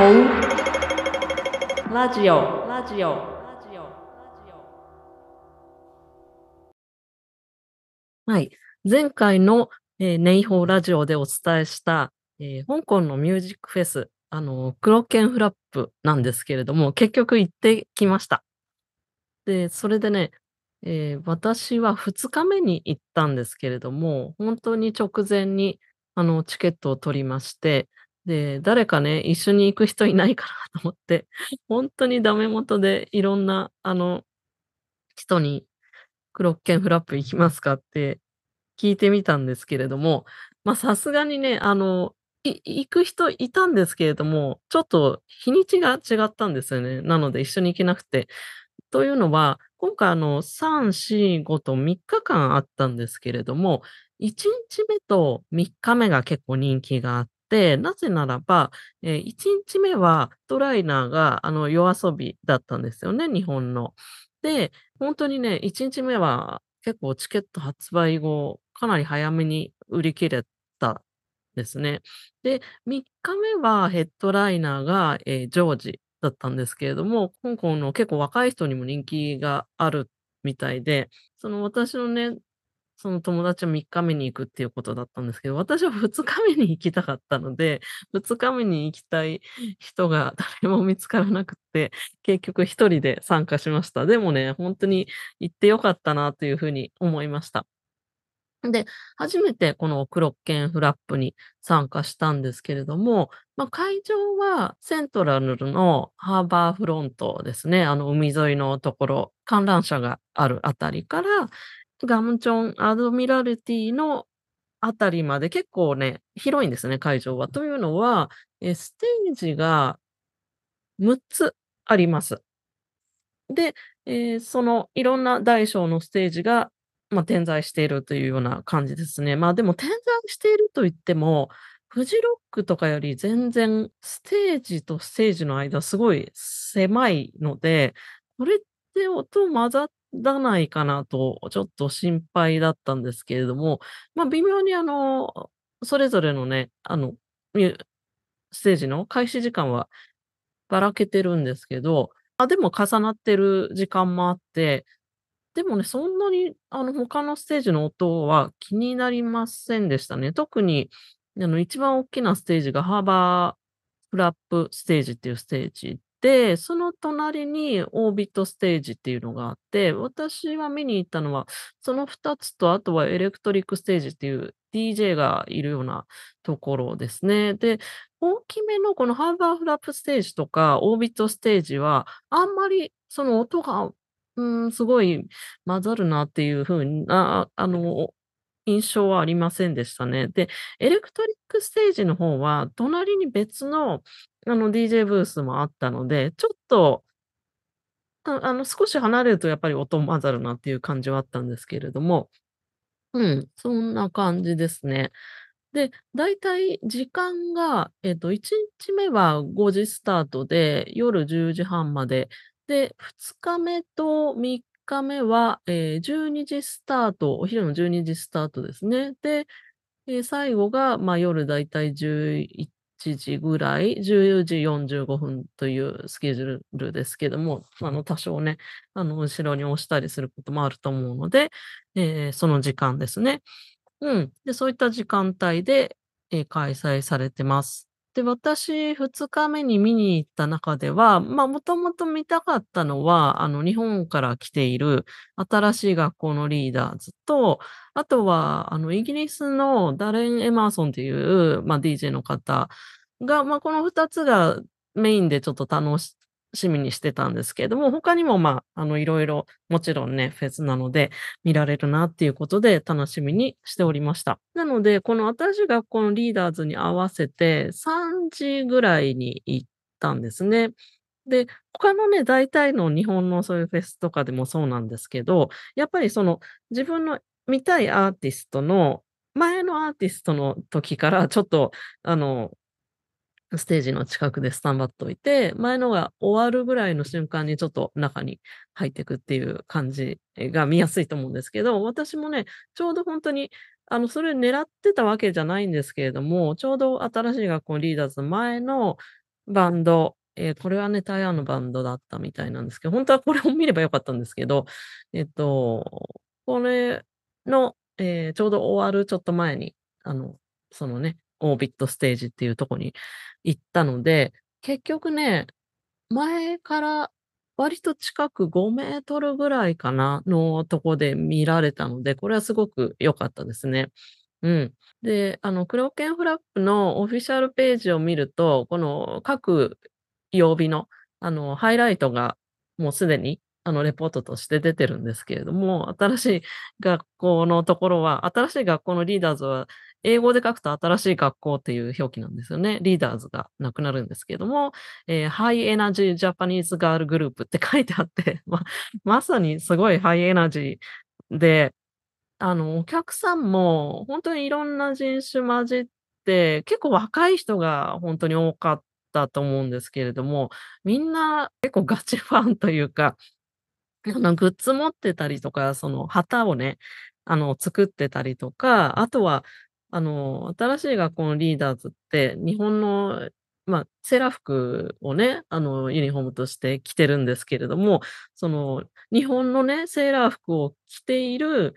ホラジオラジオラジオはい。前回の、えーネイホーラジオでお伝えした、えー香港のミュージックフェス、あの、クロケンフラップなんですけれども、結局行ってきました。で、それでね、えー私は2日目に行ったんですけれども、本当に直前に、あの、チケットを取りまして、で、誰かね、一緒に行く人いないかなと思って、本当にダメ元でいろんな、あの、人に、クロッケンフラップ行きますかって聞いてみたんですけれども、ま、さすがにね、あの、行く人いたんですけれども、ちょっと日にちが違ったんですよね。なので一緒に行けなくて。というのは、今回あの、3、4、5と3日間あったんですけれども、1日目と3日目が結構人気があっ、なぜならば、えー1日目はトライナーがあの、夜遊びだったんですよね、日本の。で、ほんとにね、1日目は結構チケット発売後、かなり早めに売り切れたですね。で、3日目はヘッドライナーが、えージョージだったんですけれども、香港の結構若い人にも人気があるみたいで、その私のね、その友達は3日目に行くっていうことだったんですけど、私は2日目に行きたかったので、2日目に行きたい人が誰も見つからなくて、結局1人で参加しました。でもね、ほんとに行って良かったなという風に思いました。で、初めてこのクロッケンフラップに参加したんですけれども、ま、会場はセントラルのハーバーフロントですね、あの、海沿いのところ、観覧車があるあたりから、ガムチョンアドミラルティのあたりまで結構ね、広いんですね、会場は。というのは、え、ステージが6つあります。で、ええ、そのいろんな大小のステージが、ま、点在しているというような感じですね。まあ、でも点在していると言っても、フジロックとかより全然ステージとステージの間すごい狭いので、これって音混ざらないかなとちょっと心配だったんですけれども、まあ、微妙にあの、それぞれのね、あの、ステージの開始時間はばらけてるんですけど、あ、でも重なってる時間もあって、でもね、そんなにあの、他のステージの音は気になりませんでしたね。特にあの、一番おっきなステージがハーバーフラップステージっていうステージで、その隣にオービットステージっていうのがあって、私は見に行ったのはその2つと、あとはエレクトリックステージっていう DJ がいるようなところですね。で、大きめのこのハーバーフラップステージとかオービットステージは、あんまりその音が、うん、すごい混ざるなっていう風な、あの、印象はありませんでしたね。で、エレクトリックステージの方は、隣に別のあの、DJ ブースもあったので、ちょっとあの、少し離れるとやっぱり音混ざるなっていう感じはあったんですけれども、うん、そんな感じですね。で、だいたい時間が、えっと、1日目は5時スタートで、夜10時半まで。で、2日目と3日目は、ええ、12時スタート、お昼の12時スタートですね。で、え、最後が、ま、夜だいたい11 1時ぐらい、14時45分というスケジュールですけども、あの、多少ね、あの、後ろに押したりすることもあると思うので、ええ、その時間ですね。うん、で、そういった時間帯で、え、開催されてます。で、私2日目に見に行った中では、まあ、もともと見たかったのは、あの、日本から来ている新しい学校のリーダーズと、あとは、あの、イギリスのダレン・エマーソンという、まあ、DJ の方が、まあ、この2つがメインでちょっと楽しみにしてたんですけれども、他にも、ま、ああの、色々もちろんね、フェスなので見られるなっていうことで楽しみにしておりました。なので、この新しい学校のリーダーズに合わせて3時ぐらいに行ったんですね。で、他のね、大体の日本のそういうフェスとかでもそうなんですけど、やっぱりその、自分の見たいアーティストの前のアーティストの時からちょっと、あのステージの近くでスタンバっといて、前のが終わるぐらいの瞬間にちょっと中に入っていくっていう感じが見やすいと思うんですけど、私もね、ちょうどほんとに、あの、それ狙ってたわけじゃないんですけれども、ちょうど新しい学校リーダーズ前のバンド、え、これはね、台湾のバンドだったみたいなんですけど、ほんとはこれを見ればよかったんですけど、えっと、これの、ええ、ちょうど終わるちょっと前に、あの、そのね、オービットステージっていうとこに行ったので、結局ね、前から割と近く 5m ぐらいかな、のとこで見られたので、これはすごく良かったですね。うん。で、あの、クローケンフラップのオフィシャルページを見ると、この各曜日の、あの、ハイライトがもうすでに、あの、レポートとして出てるんですけれども、新しい学校のところは新しい学校のリーダーズは英語で書くと新しい学校っていう表記なんですよね。リーダーズがなくなるんですけども、ええ、ハイエナジージャパニーズガールグループって書いてあって、ままさにすごいハイエナジーで、あの、お客さんもほんとにいろんな人種混じって、結構若い人がほんとに多かったと思うんですけれども、みんな結構ガチファンというか、あの、グッズ持ってたりとか、その旗をね、あの、作ってたりとか、あとは、あの、新しい学校のリーダーズって、日本の、まあ、セーラー服をね、あの、ユニフォームとして着てるんですけれども、その、日本のね、セーラー服を着ている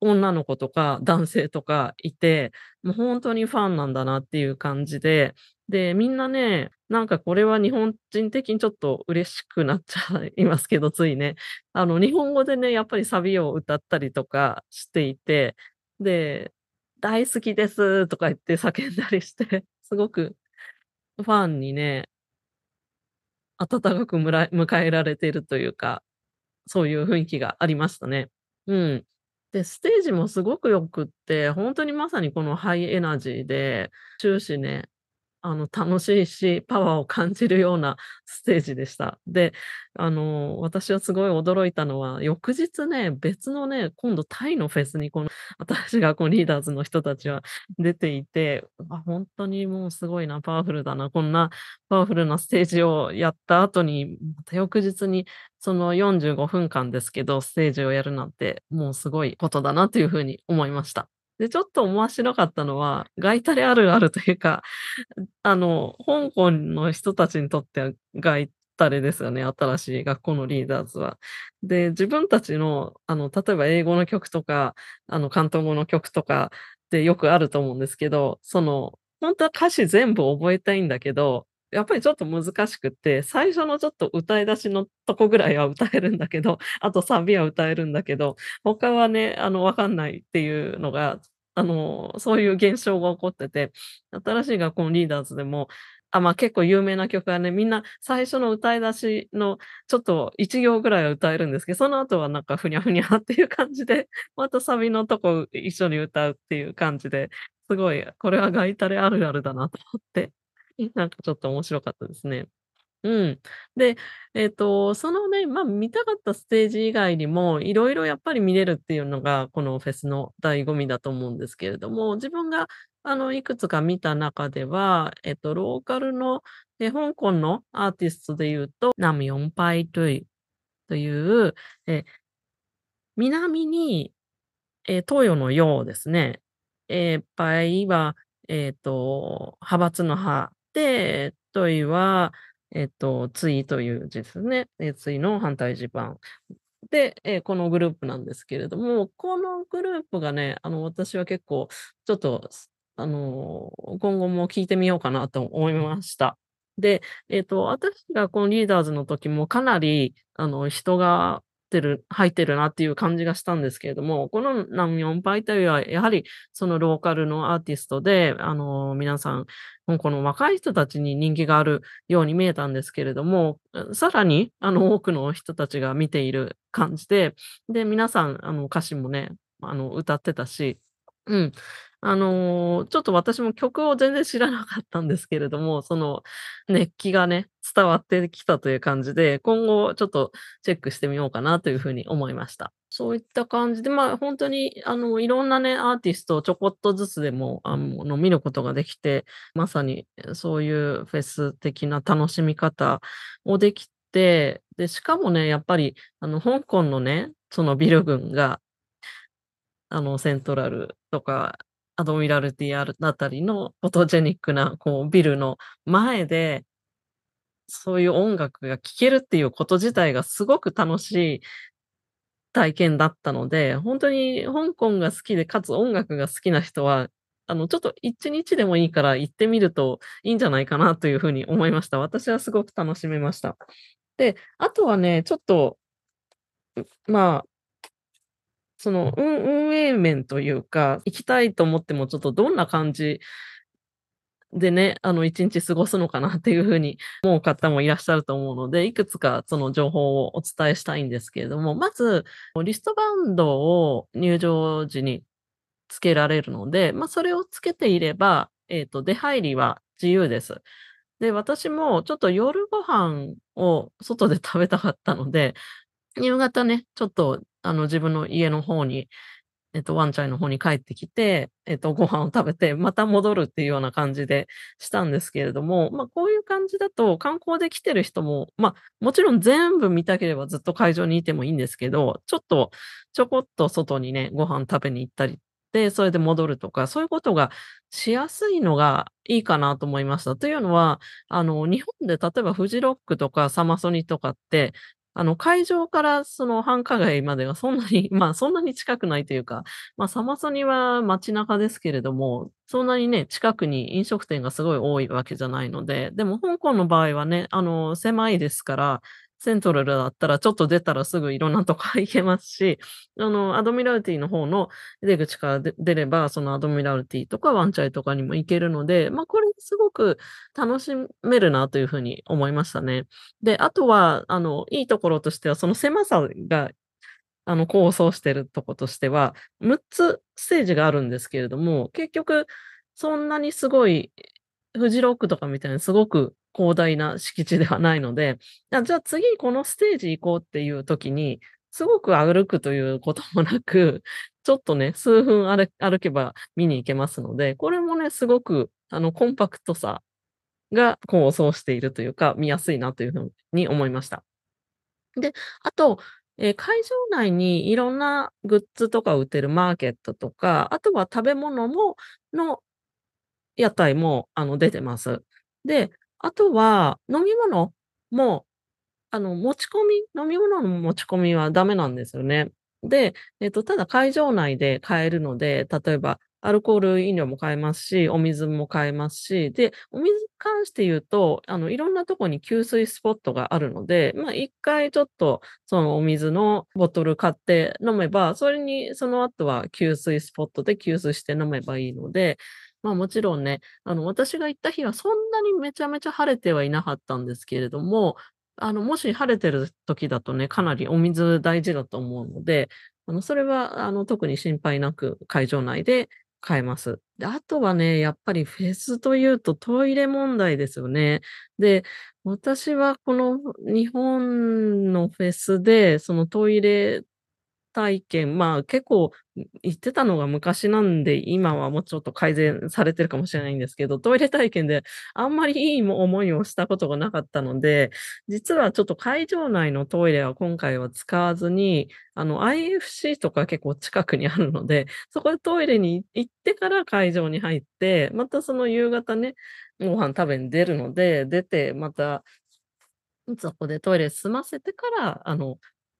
女の子とか男性とかいて、もうほんとにファンなんだなっていう感じで、で、みんなね、なんかこれは日本人的にちょっと嬉しくなっちゃいますけど、ついね。あの、日本語でね、やっぱりサビを歌ったりとかしていて、で、大好きですとか言って叫んだりして、すごくファンにね温かくら迎えられているというか、そういう雰囲気がありましたね。うん。で、ステージもすごくよくって、本当にまさにこのハイエナジーで、終始ね、あの、楽しいし、パワーを感じるようなステージでした。で、あの、私はすごい驚いたのは、翌日ね、別のね、今度タイのフェスにこの新しい学校リーダーズの人たちは出ていて、あ、ほんとにもうすごいな、パワフルだな、こんなパワフルなステージをやった後に、また翌日にその45分間ですけど、ステージをやるなんて、もうすごいことだなという風に思いました。で、ちょっと面白かったのは、ガイタレあるあるというか、あの、香港の人たちにとってはガイタレですよね、新しい学校のリーダーズは。で、自分たちの、あの、例えば英語の曲とか、あの、広東語の曲とかってよくあると思うんですけど、その、ほんとは歌詞全部覚えたいんだけど、やっぱりちょっと難しくて、最初のちょっと歌い出しのとこぐらいは歌えるんだけど、あとサビは歌えるんだけど、他はね、あの、分かんないっていうのが、あの、そういう現象が起こってて、新しい学校のリーダーズでも、あ、ま、結構有名な曲はね、みんな最初の歌い出しのちょっと1行ぐらいは歌えるんですけど、その後はなんかふにゃふにゃっていう感じで、またサビのとこ一緒に歌うっていう感じで、すごい、これはガイタレあるあるだなと思って、なんかちょっと面白かったですね。うん。で、えっと、そのね、まあ、見たかったステージ以外にも、色々やっぱり見れるっていうのが、このフェスの醍醐味だと思うんですけれども、自分が、あの、いくつか見た中では、えっと、ローカルの、え、香港のアーティストで言うと、ナムヨンパイトゥイという、え南に、え、東洋の洋ですね。え、パイは、えっと、派閥の派で、トイは、えっと、対という字ですね。え、対の反対字盤。で、え、このグループなんですけれども、このグループがね、あの、私は結構ちょっと、あの、今後も聞いてみようかなと思いました。で、えっと、私がこのリーダーズの時もかなり、あの、人がてる入ってるなっていう感じがしたんですけれども、このナムヨンパイトゥイはやはりそのローカルのアーティストで、あの、皆さん、香港の若い人たちに人気があるように見えたんですけれども、さらに、あの、多くの人たちが見ている感じで、で、皆さん、あの、歌詞もね、あの、歌ってたし、うん。あの、ちょっと私も曲を全然知らなかったんですけれども、その熱気がね、伝わってきたという感じで、今後ちょっとチェックしてみようかなという風に思いました。そういった感じで、ま、ほんとに、あの、いろんなね、アーティストをちょこっとずつでも、あの、見ることができて、まさに、そういうフェス的な楽しみ方をできて、で、しかもね、やっぱり、あの、香港のね、そのビル群があの、セントラルとか、アドミラルティあるあたりのフォトジェニックなこうビルの前で、そういう音楽が聴けるっていうこと自体がすごく楽しい体験だったので、ほんとに香港が好きで、かつ音楽が好きな人は、あの、ちょっと1日でもいいから行ってみるといいんじゃないかなという風に思いました。私はすごく楽しめました。で、あとはね、ちょっと、まあその、運営面というか、行きたいと思ってもちょっとどんな感じでね、あの、1日過ごすのかなっていう風に思う方もいらっしゃると思うので、いくつかその情報をお伝えしたいんですけれども、まず、リストバンドを入場時につけられるので、まあ、それをつけていれば、えっと、出入りは自由です。で、私もちょっと夜ご飯を外で食べたかったので、夕方ね、ちょっと、あの、自分の家の方に、えっと、ワンちゃんの方に帰ってきて、えっと、ご飯を食べて、また戻るっていうような感じでしたんですけれども、ま、こういう感じだと観光で来てる人も、ま、もちろん全部見たければずっと会場にいてもいいんですけど、ちょっと、ちょこっと外にね、ご飯食べに行ったりで、それで戻るとか、そういうことがしやすいのがいいかなと思いました。というのは、あの、日本で例えばフジロックとかサマソニとかって、あの、会場からその繁華街まではそんなに、まあ、そんなに近くないというか、ま、サマソニは街中ですけれども、そんなにね、近くに飲食店がすごい多いわけじゃないので、でも香港の場合はね、あの、狭いですからセントラルだったらちょっと出たらすぐいろんなとこ行けますし、あの、アドミラルティの方の出口から出れば、そのアドミラルティとかワンチャイとかにも行けるので、ま、これすごく楽しめるなという風に思いましたね。で、あとは、あの、いいところとしては、その狭さが、あの、功を奏してるとことしては、6つステージがあるんですけれども、結局そんなにすごい、フジロックとかみたいにすごく広大な敷地ではないので、じゃあ次このステージ行こうっていう時に、すごく歩くということもなく、ちょっとね、数分歩けば見に行けますので、これもね、すごくあのコンパクトさが功を奏しているというか、見やすいなという風に思いました。で、あと、え、会場内にいろんなグッズとか売ってるマーケットとか、あとは食べ物もの屋台も、あの、出てます。で、あとは、飲み物も、あの、持ち込み飲み物の持ち込みはダメなんですよね。で、えっと、ただ会場内で買えるので、例えばアルコール飲料も買えますし、お水も買えますし、で、お水に関して言うと、あの、いろんなとこに給水スポットがあるので、ま、1回ちょっと、そのお水のボトル買って飲めば、それにその後は給水スポットで給水して飲めばいいので、まあ、もちろんね、あの、私が行った日はそんなにめちゃめちゃ晴れてはいなかったんですけれども、あの、もし晴れてる時だとね、かなりお水大事だと思うので、あの、それは、あの、特に心配なく会場内で買えます。で、あとはね、やっぱりフェスというとトイレ問題ですよね。で、私はこの日本のフェスで、そのトイレ体験、まあ、結構、ん、行ってたのが昔なんで、今はもうちょっと改善されてるかもしれないんですけど、トイレ体験であんまりいい思いをしたことがなかったので、実はちょっと会場内のトイレは今回は使わずに、あの、IFC とか結構近くにあるので、そこでトイレに行ってから会場に入って、またその夕方ね、ご飯食べに出るので、出てまたそこでトイレ済ませてから、あの、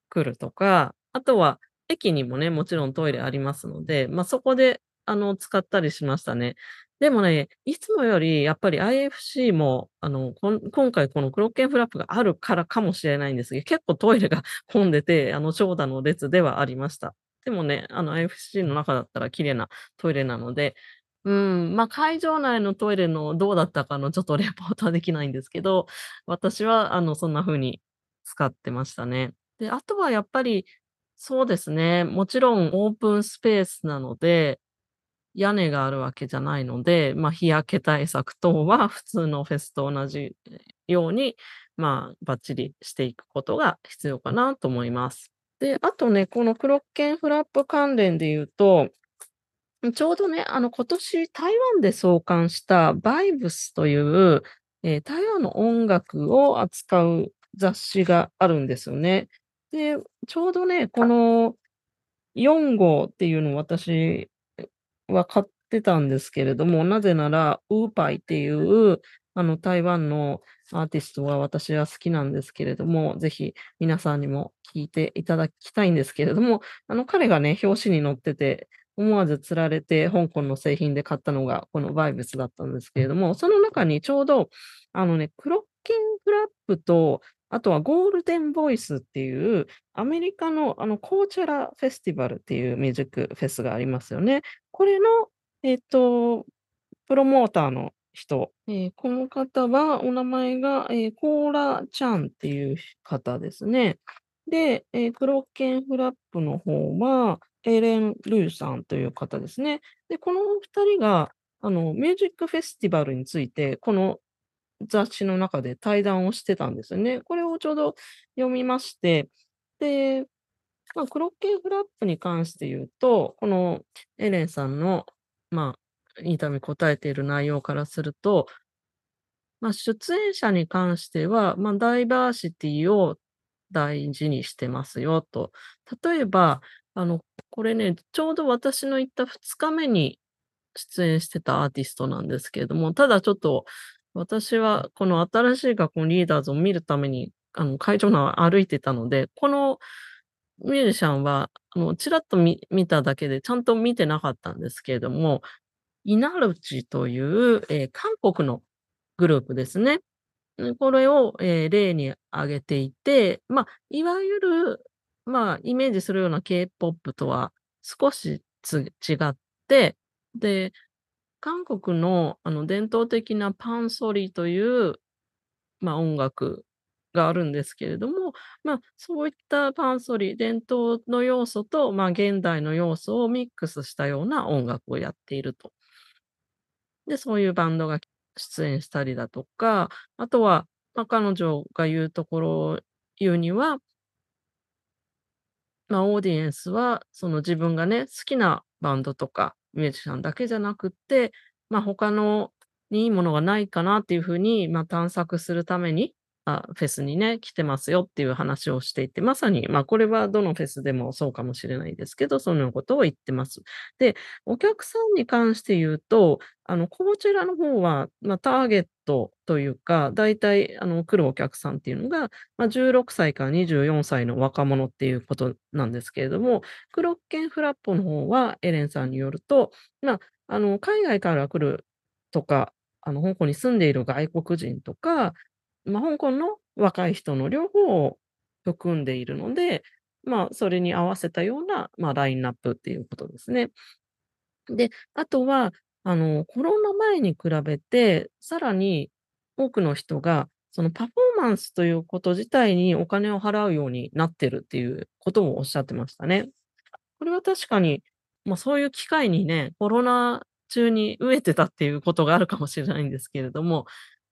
来るとか、あとは駅にもね、もちろんトイレありますので、ま、そこで、あの、使ったりしましたね。でもね、いつもよりやっぱり IFC も、あの、今回このクロッケンフラップがあるからかもしれないんですけど、結構トイレが 混んでて、あの、長蛇の列ではありました。でもね、あの、IFC の中だったら綺麗なトイレなので、うん、ま、会場内のトイレのどうだったかのちょっとレポートはできないんですけど、私は、あの、そんな風に使ってましたね。で、あとはやっぱりそうですね。もちろんオープンスペースなので、屋根があるわけじゃないので、まあ、日焼け対策等は普通のフェスと同じように、まあ、バッチリしていくことが必要かなと思います。で、あとね、このクロッケンフラップ関連で言うと、ちょうどね、あの、今年台湾で創刊したバイブスという、え、台湾の音楽を扱う雑誌があるんですよね。で、ちょうどね、この4号っていうのを私は買ってたんですけれども、なぜなら、ウーパイっていう、あの、台湾のアーティストは私は好きなんですけれども、ぜひ皆さんにも聴いていただきたいんですけれども、あの、彼がね、表紙に載ってて、思わず釣られて香港の製品で買ったのがこのバイブスだったんですけれども、その中にちょうど、あのね、クロッケンフラップと、あとはゴールデンボイスっていうアメリカのあのコーチェラフェスティバルっていうミュージックフェスがありますよね。これの、えっと、プロモーターの人、えーこの方はお名前が、えーコーラ・チャンっていう方ですね。で、えークロッケンフラップの方は、エレン・ルーさんという方ですね。で、このお二人が、あの、ミュージックフェスティバルについて、この雑誌の中で対談をしてたんですよね。これをちょうど読みまして、で、まあ、クロッケンフラップに関して言うと、このエレンさんの、まあ、インタビュー答えている内容からすると、まあ、出演者に関しては、まあ、ダイバーシティを大事にしてますよと。例えば、あの、これね、ちょうど私の行った2日目に出演してたアーティストなんですけれども、ただちょっと、私はこの新しい学校のリーダーズを見るために、あの、会場内歩いてたので、このミュージシャンは、あの、ちらっと見ただけで、ちゃんと見てなかったんですけれども、イナルチという、えー韓国のグループですね。これを、えー例に挙げていて、まあ、いわゆる、まあ、イメージするような K-POP とは少し違って、で、韓国のあの伝統的なパンソリという、まあ、音楽があるんですけれども、まあ、そういったパンソリ、伝統の要素と、まあ、現代の要素をミックスしたような音楽をやっていると。で、そういうバンドが出演したりだとか、あとは、まあ、彼女が言うところ、言うには、まあ、オーディエンスは、その自分がね、好きなバンドとかミュージシャンだけじゃなくて、まあ、他のにいいものがないかなっていうふうに、まあ、探索するために、あ、フェスにね、来てますよっていう話をしていて、まさに、まあ、これはどのフェスでもそうかもしれないですけど、そのようなことを言ってます。で、お客さんに関して言うと、あの、こちらの方は、まあ、ターゲットというか、だいたい、あの、来るお客さんっていうのが、まあ、16歳から24歳の若者っていうことなんですけれども、クロッケンフラッポの方は、エレンさんによると、まあ、あの、海外から来るとか、あの、香港に住んでいる外国人とか、まあ、香港の若い人の両方を含んでいるので、まあ、それに合わせたような、まあ、ラインナップっていうことですね。で、あとは、あの、コロナ前に比べて、さらに多くの人が、そのパフォーマンスということ自体にお金を払うようになってるっていうことをおっしゃってましたね。これは確かに、まあ、そういう機会にね、コロナ中に飢えてたっていうことがあるかもしれないんですけれども、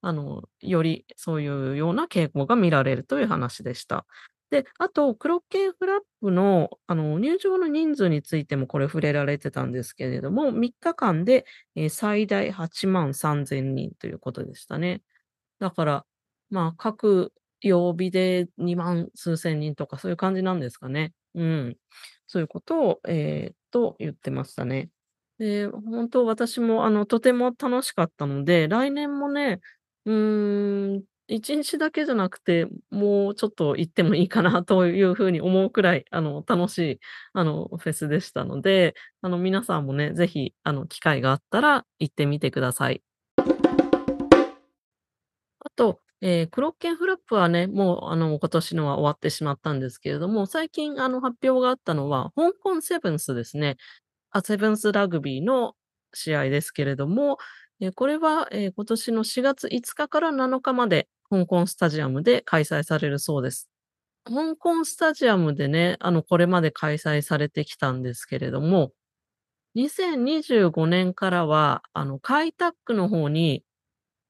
あの、よりそういうような傾向が見られるという話でした。で、あと、クロッケンフラップの、あの、入場の人数についてもこれ触れられてたんですけれども、3日間で、えー最大8万3000人ということでしたね。だから、まあ、各曜日で2万数千人とかそういう感じなんですかね。うん。そういうことを、えーと、言ってましたね。で、本当私も、あの、とても楽しかったので、来年もね、うん、1日だけじゃなくて、もうちょっと行ってもいいかなというふうに思うくらい、あの、楽しい、あの、フェスでしたので、あの、皆さんもね、ぜひ、あの、機会があったら行ってみてください。あと、えークロッケンフラップはね、もう、あの、今年のは終わってしまったんですけれども、最近、あの、発表があったのは、香港セブンスですね。あ、セブンスラグビーの試合ですけれども、えこれは、え今年の4月5日から7日まで、香港スタジアムで開催されるそうです。香港スタジアムでね、あの、これまで開催されてきたんですけれども、2025年からは、あの、開拓区の方に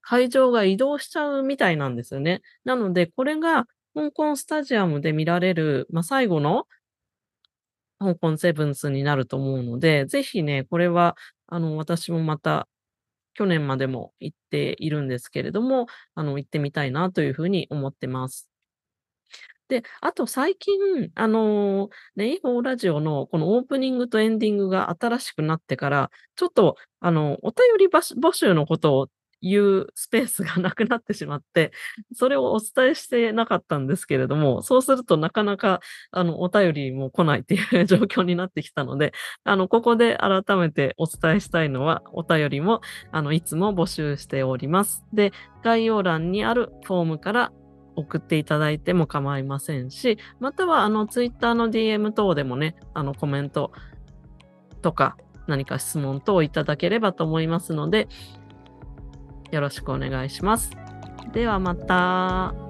会場が移動しちゃうみたいなんですよね。なので、これが香港スタジアムで見られる、まあ、最後の香港セブンスになると思うので、ぜひね、これは、あの、私もまた、去年までも行っているんですけれども、あの、行ってみたいなというふうに思ってます。で、あと最近、あの、ネイホーラジオのこのオープニングとエンディングが新しくなってから、ちょっと、あの、お便り募集のことを言うスペースがなくなってしまって、それをお伝えしてなかったんですけれども、そうするとなかなか、あの、お便りも来ないっていう状況になってきたので、あの、ここで改めてお伝えしたいのは、お便りも、あの、いつも募集しております。で、概要欄にあるフォームから送っていただいても構いませんし、または、あの、ツイッターの DM 等でもね、あの、コメントとか、何か質問等をいただければと思いますので、よろしくお願いします。ではまた。